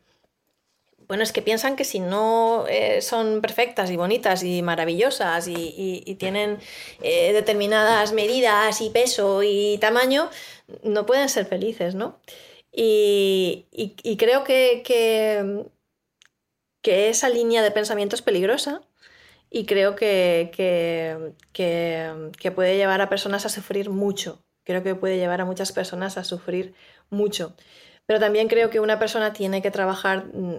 Bueno, es que piensan que si no eh, son perfectas y bonitas y maravillosas y, tienen eh, determinadas medidas y peso y tamaño, no pueden ser felices, ¿no? Y, creo que, que, que esa línea de pensamiento es peligrosa y creo que- que puede llevar a personas a sufrir mucho. Creo que puede llevar a muchas personas a sufrir mucho. Pero también creo que una persona tiene que trabajar mm,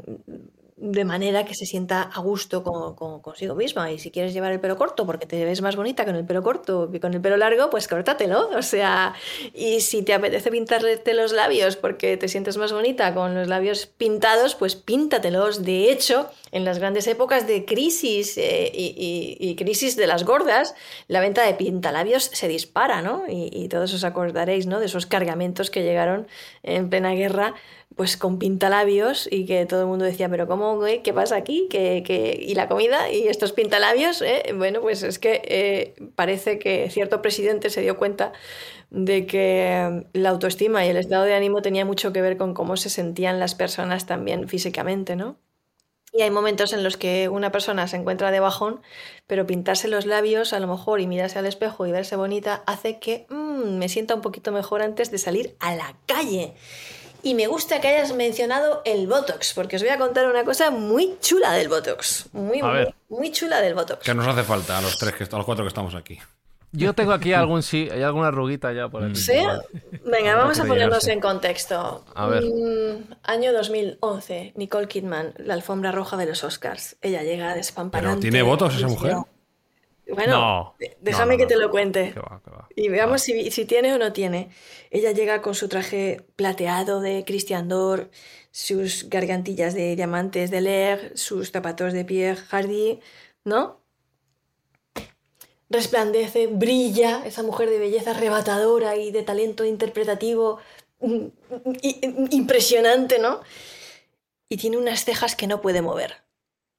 de manera que se sienta a gusto con, con- consigo misma. Y si quieres llevar el pelo corto porque te ves más bonita con el pelo corto que con el pelo largo, pues córtatelo. O sea, y si te apetece pintarte los labios porque te sientes más bonita con los labios pintados, pues píntatelos. De hecho, en las grandes épocas de crisis eh, y, crisis de las gordas, la venta de pintalabios se dispara, ¿no? Y todos os acordaréis, ¿no? De esos cargamentos que llegaron en plena guerra, pues con pintalabios y que todo el mundo decía, pero ¿cómo, güey? ¿Qué pasa aquí? ¿Qué, qué- y la comida? ¿Y estos pintalabios? eh? Bueno, pues es que eh, parece que cierto presidente se dio cuenta de que la autoestima y el estado de ánimo tenía mucho que ver con cómo se sentían las personas también físicamente, ¿no? Y hay momentos en los que una persona se encuentra de bajón, pero pintarse los labios a lo mejor y mirarse al espejo y verse bonita hace que mm, me sienta un poquito mejor antes de salir a la calle. Y me gusta que hayas mencionado el Botox, porque os voy a contar una cosa muy chula del Botox. Muy, A muy, ver. muy chula del Botox. Que nos hace falta a los tres, que, a los cuatro que estamos aquí. Yo tengo aquí algún sí, hay alguna arruguita ya por aquí. ¿Sí? Venga, vamos a ponernos en contexto. A ver. Mm, año 2011, Nicole Kidman, la alfombra roja de los Oscars. Ella llega despampanante. ¿Pero tiene votos esa mujer? Bueno, No. déjame No, no, que te lo cuente. Que va, que va. Y veamos si, si tiene o no tiene. Ella llega con su traje plateado de Christian Dior, sus gargantillas de diamantes de Leer, sus zapatos de Pierre Hardy, ¿no? Resplandece, brilla, esa mujer de belleza arrebatadora y de talento interpretativo mm, i- impresionante, ¿no? Y tiene unas cejas que no puede mover,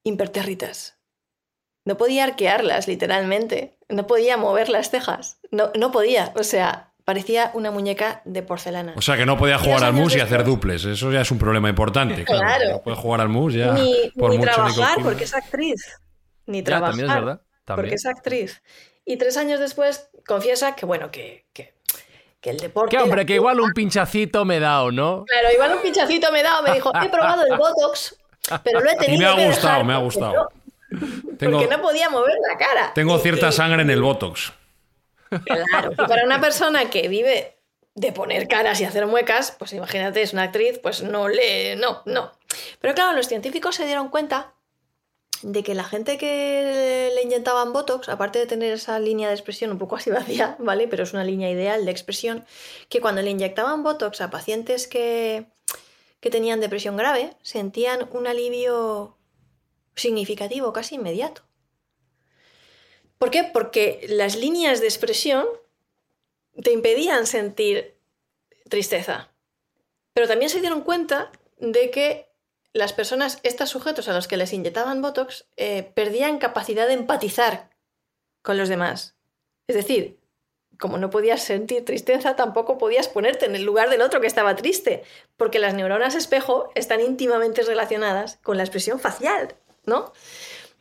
impertérritas. No podía arquearlas, literalmente. No podía mover las cejas. No, no podía. O sea, parecía una muñeca de porcelana. O sea, que no podía jugar al mus y hacer duples. Eso ya es un problema importante. Claro. Claro. No puede jugar al mus ya. ni por ni mucho trabajar, porque es actriz. Ni Ya, trabajar, también es verdad. También. porque es actriz. Y tres años después confiesa que, bueno, que, que, que el deporte... Que hombre, que igual un pinchacito me he dado, ¿no? Claro, igual un pinchacito me he dado, me dijo, he probado el Botox, pero lo he tenido Y me ha que gustado, dejar me ha gustado. no- Tengo, Porque no podía mover la cara. tengo cierta sangre en el Botox. Claro, y para una persona que vive de poner caras y hacer muecas, pues imagínate, es una actriz, pues no le. No, no. Pero claro, los científicos se dieron cuenta de que la gente que le inyectaban Botox, aparte de tener esa línea de expresión un poco así vacía, ¿vale? Pero es una línea ideal de expresión, que cuando le inyectaban Botox a pacientes que, que tenían depresión grave, sentían un alivio significativo, casi inmediato. ¿Por qué? Porque las líneas de expresión te impedían sentir tristeza. Pero también se dieron cuenta de que las personas, estos sujetos a los que les inyectaban Botox, eh, perdían capacidad de empatizar con los demás. Es decir, como no podías sentir tristeza, tampoco podías ponerte en el lugar del otro que estaba triste, porque las neuronas espejo están íntimamente relacionadas con la expresión facial, ¿no?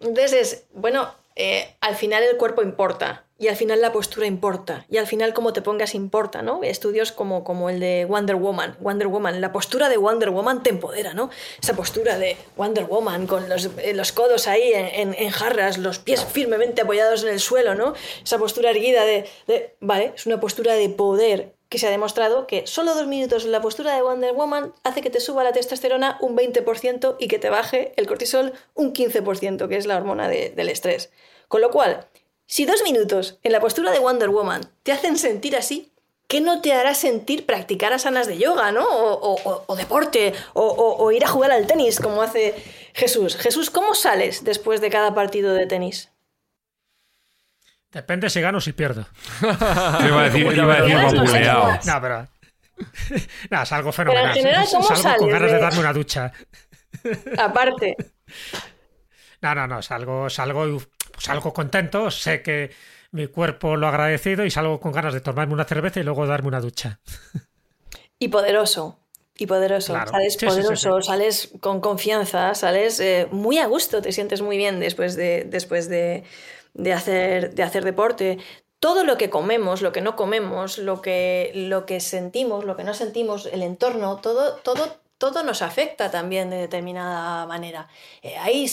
Entonces, es, bueno, eh, al final el cuerpo importa, y al final la postura importa, y al final cómo te pongas importa, ¿no? Estudios como, como el de Wonder Woman, Wonder Woman, la postura de Wonder Woman te empodera, ¿no? Esa postura de Wonder Woman con los, eh, los codos ahí en jarras, los pies firmemente apoyados en el suelo, ¿no? Esa postura erguida de, de- Vale, es una postura de poder que se ha demostrado que solo dos minutos en la postura de Wonder Woman hace que te suba la testosterona un 20% y que te baje el cortisol un 15%, que es la hormona de- del estrés. Con lo cual, Si dos minutos en la postura de Wonder Woman te hacen sentir así, ¿qué no te hará sentir practicar asanas de yoga, ¿no? O, deporte, o, ir a jugar al tenis, como hace Jesús. Jesús, ¿cómo sales después de cada partido de tenis? Depende si gano o si pierdo. iba a decir, iba a decir No, pero... No, salgo fenomenal. Pero en general, ¿cómo salgo con ganas de... darme una ducha. Aparte. No, no, no, salgo, salgo, salgo contento, sé que mi cuerpo lo ha agradecido y salgo con ganas de tomarme una cerveza y luego darme una ducha. Y poderoso. Y poderoso, sales poderoso, sales con confianza, sales eh, muy a gusto, te sientes muy bien después de, después de, de, hacer, de hacer deporte. Todo lo que comemos, lo que no comemos, lo que, lo que sentimos, lo que no sentimos, el entorno, todo, todo todo nos afecta también de determinada manera. Eh, hay,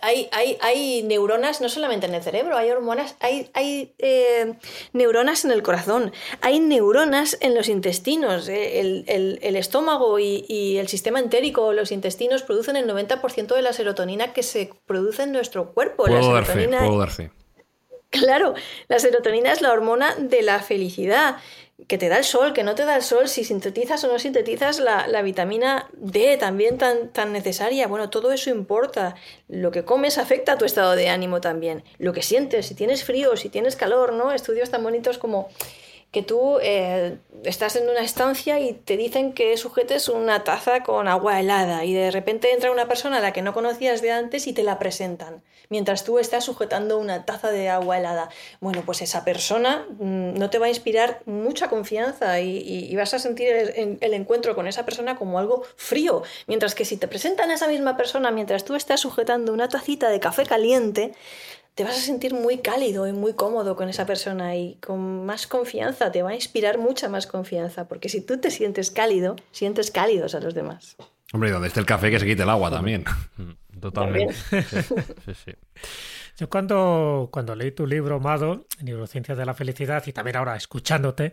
hay, hay, neuronas no solamente en el cerebro, hay hormonas, hay, hay eh, neuronas en el corazón, hay neuronas en los intestinos. Eh, el, estómago y, el sistema entérico, los intestinos, producen el 90% de la serotonina que se produce en nuestro cuerpo. Puedo la puedo fe. Claro, la serotonina es la hormona de la felicidad que te da el sol, que no te da el sol, si sintetizas o no sintetizas la, vitamina D también tan, tan necesaria. Bueno, todo eso importa. Lo que comes afecta a tu estado de ánimo también. Lo que sientes, si tienes frío, si tienes calor, ¿no? Estudios tan bonitos como que tú eh, estás en una estancia y te dicen que sujetes una taza con agua helada y de repente entra una persona a la que no conocías de antes y te la presentan, mientras tú estás sujetando una taza de agua helada. Bueno, pues esa persona mm, no te va a inspirar mucha confianza y, vas a sentir el, el, encuentro con esa persona como algo frío, mientras que si te presentan a esa misma persona mientras tú estás sujetando una tacita de café caliente, te vas a sentir muy cálido y muy cómodo con esa persona y con más confianza, te va a inspirar mucha más confianza, porque si tú te sientes cálido, sientes cálidos a los demás. Hombre, ¿y donde esté el café que se quite el agua también? Mm, totalmente. Yo cuando, cuando leí tu libro, Mado, Neurociencia de la Felicidad, y también ahora escuchándote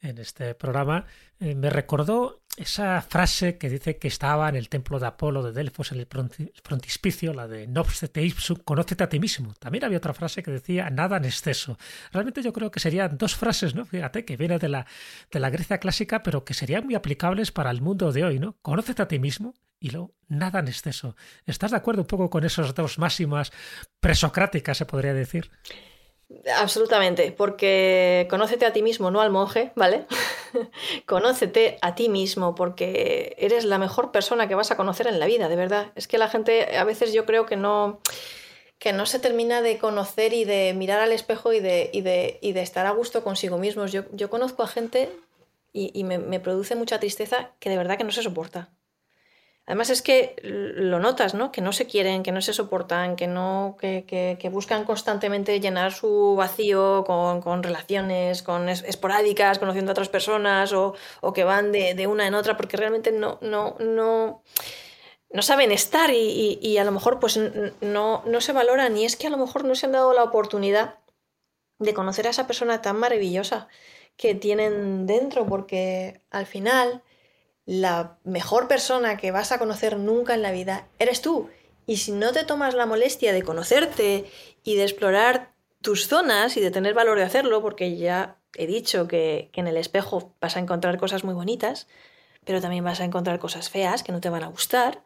en este programa, eh, me recordó esa frase que dice que estaba en el templo de Apolo de Delfos, en el frontispicio, la de Nobste ipsum, conócete a ti mismo. También había otra frase que decía nada en exceso. Realmente yo creo que serían dos frases, ¿no? Fíjate, que viene de la, de la Grecia clásica, pero que serían muy aplicables para el mundo de hoy, ¿no? Conócete a ti mismo y luego nada en exceso. ¿Estás de acuerdo un poco con esas dos máximas presocráticas, se podría decir? Absolutamente, porque conócete a ti mismo, no al monje, ¿vale? conócete a ti mismo, porque eres la mejor persona que vas a conocer en la vida, de verdad. Es que la gente a veces yo creo que no, que no se termina de conocer y de mirar al espejo y de, y de, y de estar a gusto consigo mismos. Yo, yo conozco a gente y, me, me produce mucha tristeza que de verdad que no se soporta. Además es que lo notas, ¿no? Que no se quieren, que no se soportan, que no, que, que, buscan constantemente llenar su vacío con, con relaciones, con esporádicas, conociendo a otras personas, o, o que van de, de, una en otra, porque realmente no, no, no, no saben estar y, y, a lo mejor pues no, no se valoran. Y es que a lo mejor no se han dado la oportunidad de conocer a esa persona tan maravillosa que tienen dentro, porque al final la mejor persona que vas a conocer nunca en la vida eres tú. Y si no te tomas la molestia de conocerte y de explorar tus zonas y de tener valor de hacerlo, porque ya he dicho que, en el espejo vas a encontrar cosas muy bonitas, pero también vas a encontrar cosas feas que no te van a gustar,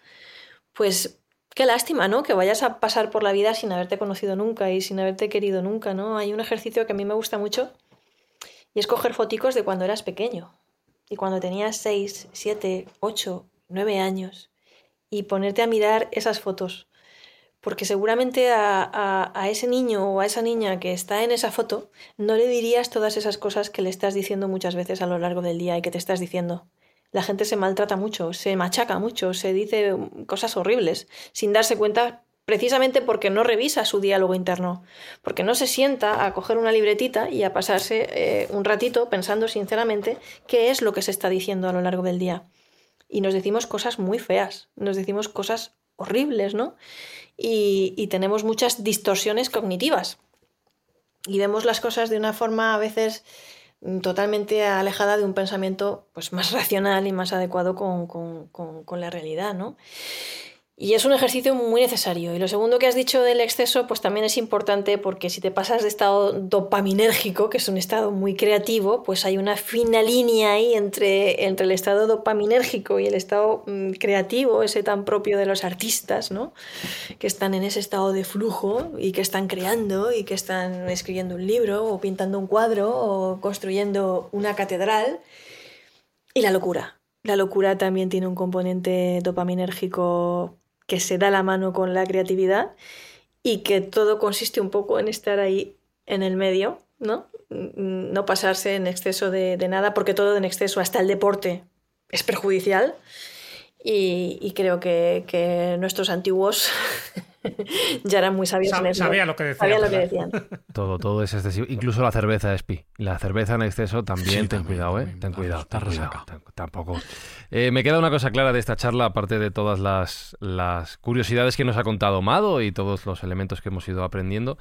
pues qué lástima, ¿no? Que vayas a pasar por la vida sin haberte conocido nunca y sin haberte querido nunca, ¿no? Hay un ejercicio que a mí me gusta mucho y es coger foticos de cuando eras pequeño y cuando tenías 6, 7, 8, 9 años y ponerte a mirar esas fotos. Porque seguramente a, a, ese niño o a esa niña que está en esa foto no le dirías todas esas cosas que le estás diciendo muchas veces a lo largo del día y que te estás diciendo. La gente se maltrata mucho, se machaca mucho, se dice cosas horribles sin darse cuenta precisamente porque no revisa su diálogo interno, porque no se sienta a coger una libretita y a pasarse eh, un ratito pensando sinceramente qué es lo que se está diciendo a lo largo del día. Y nos decimos cosas muy feas, nos decimos cosas horribles, ¿no? Y, tenemos muchas distorsiones cognitivas. Y vemos las cosas de una forma a veces mm, totalmente alejada de un pensamiento pues, más racional y más adecuado con, con la realidad, ¿no? Y es un ejercicio muy necesario. Y lo segundo que has dicho del exceso, pues también es importante porque si te pasas de estado dopaminérgico, que es un estado muy creativo, pues hay una fina línea ahí entre, entre el estado dopaminérgico y el estado mm, creativo, ese tan propio de los artistas, ¿no? Que están en ese estado de flujo y que están creando y que están escribiendo un libro o pintando un cuadro o construyendo una catedral. Y la locura. La locura también tiene un componente dopaminérgico que se da la mano con la creatividad y que todo consiste un poco en estar ahí en el medio, ¿no? Mm, no pasarse en exceso de, nada, porque todo en exceso, hasta el deporte, es perjudicial. Y, creo que, nuestros antiguos ya eran muy sabios en eso. Sabía lo que decían. Todo, todo es excesivo. Incluso la cerveza, Espi. La cerveza en exceso también, ten cuidado, ¿eh? Ten cuidado. Ten cuidado. Tampoco. Eh, me queda una cosa clara de esta charla, aparte de todas las, las curiosidades que nos ha contado Mado y todos los elementos que hemos ido aprendiendo.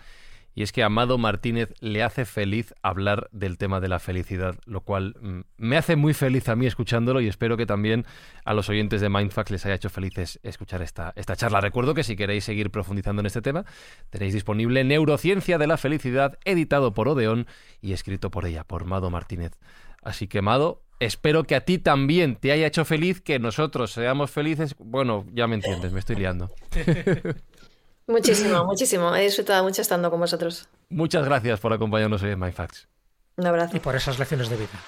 Y es que a Amado Martínez le hace feliz hablar del tema de la felicidad, lo cual mm, me hace muy feliz a mí escuchándolo y espero que también a los oyentes de Mindfax les haya hecho felices escuchar esta, esta charla. Recuerdo que si queréis seguir profundizando en este tema, tenéis disponible Neurociencia de la Felicidad, editado por Odeón y escrito por ella, por Mado Martínez. Así que, Mado, espero que a ti también te haya hecho feliz, que nosotros seamos felices. Bueno, ya me entiendes, me estoy liando. Muchísimo, muchísimo. He disfrutado mucho estando con vosotros. Muchas gracias por acompañarnos hoy en MyFacts. Un abrazo. Y por esas lecciones de vida.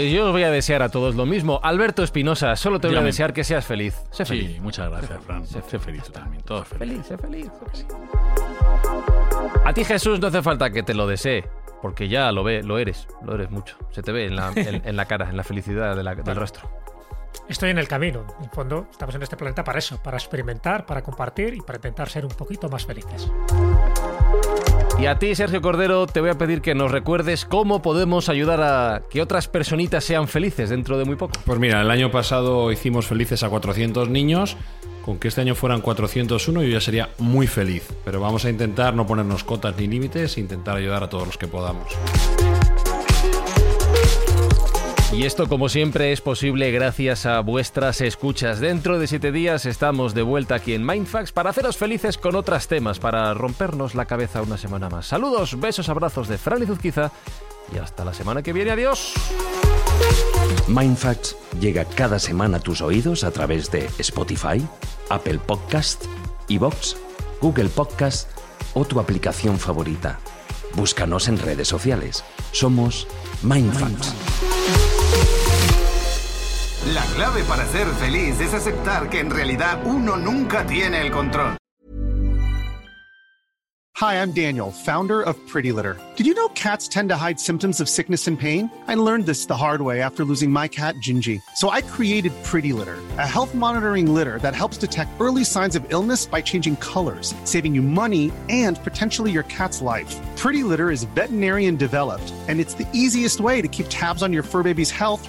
Pues yo os voy a desear a todos lo mismo. Alberto Espinosa, solo te voy a desear que seas feliz. Sé feliz. Sí, muchas gracias, Fran. Sé, feliz también. Todo feliz. Sé feliz, sé feliz. A ti, Jesús, no hace falta que te lo desee, porque ya lo ve, lo eres, lo eres mucho. Se te ve en la, en, la cara, en la felicidad del rostro. Estoy en el camino. En fondo, estamos en este planeta para eso, para experimentar, para compartir y para intentar ser un poquito más felices. Y a ti, Sergio Cordero, te voy a pedir que nos recuerdes cómo podemos ayudar a que otras personitas sean felices dentro de muy poco. Pues mira, el año pasado hicimos felices a 400 niños. Con que este año fueran 401 yo ya sería muy feliz. Pero vamos a intentar no ponernos cotas ni límites e intentar ayudar a todos los que podamos. Y esto, como siempre, es posible gracias a vuestras escuchas. Dentro de siete días estamos de vuelta aquí en Mindfax para haceros felices con otros temas, para rompernos la cabeza una semana más. Saludos, besos, abrazos de Fran Zuzquiza y hasta la semana que viene. Adiós. Mindfax llega cada semana a tus oídos a través de Spotify, Apple Podcast, Evox, Google Podcast o tu aplicación favorita. Búscanos en redes sociales. Somos Mindfax. La clave para ser feliz es aceptar que en realidad uno nunca tiene el control. Hi, I'm Daniel, founder of Pretty Litter. Did you know cats tend to hide symptoms of sickness and pain? I learned this the hard way after losing my cat, Gingy. So I created Pretty Litter, a health monitoring litter that helps detect early signs of illness by changing colors, saving you money and potentially your cat's life. Pretty Litter is veterinarian developed, and it's the easiest way to keep tabs on your fur baby's health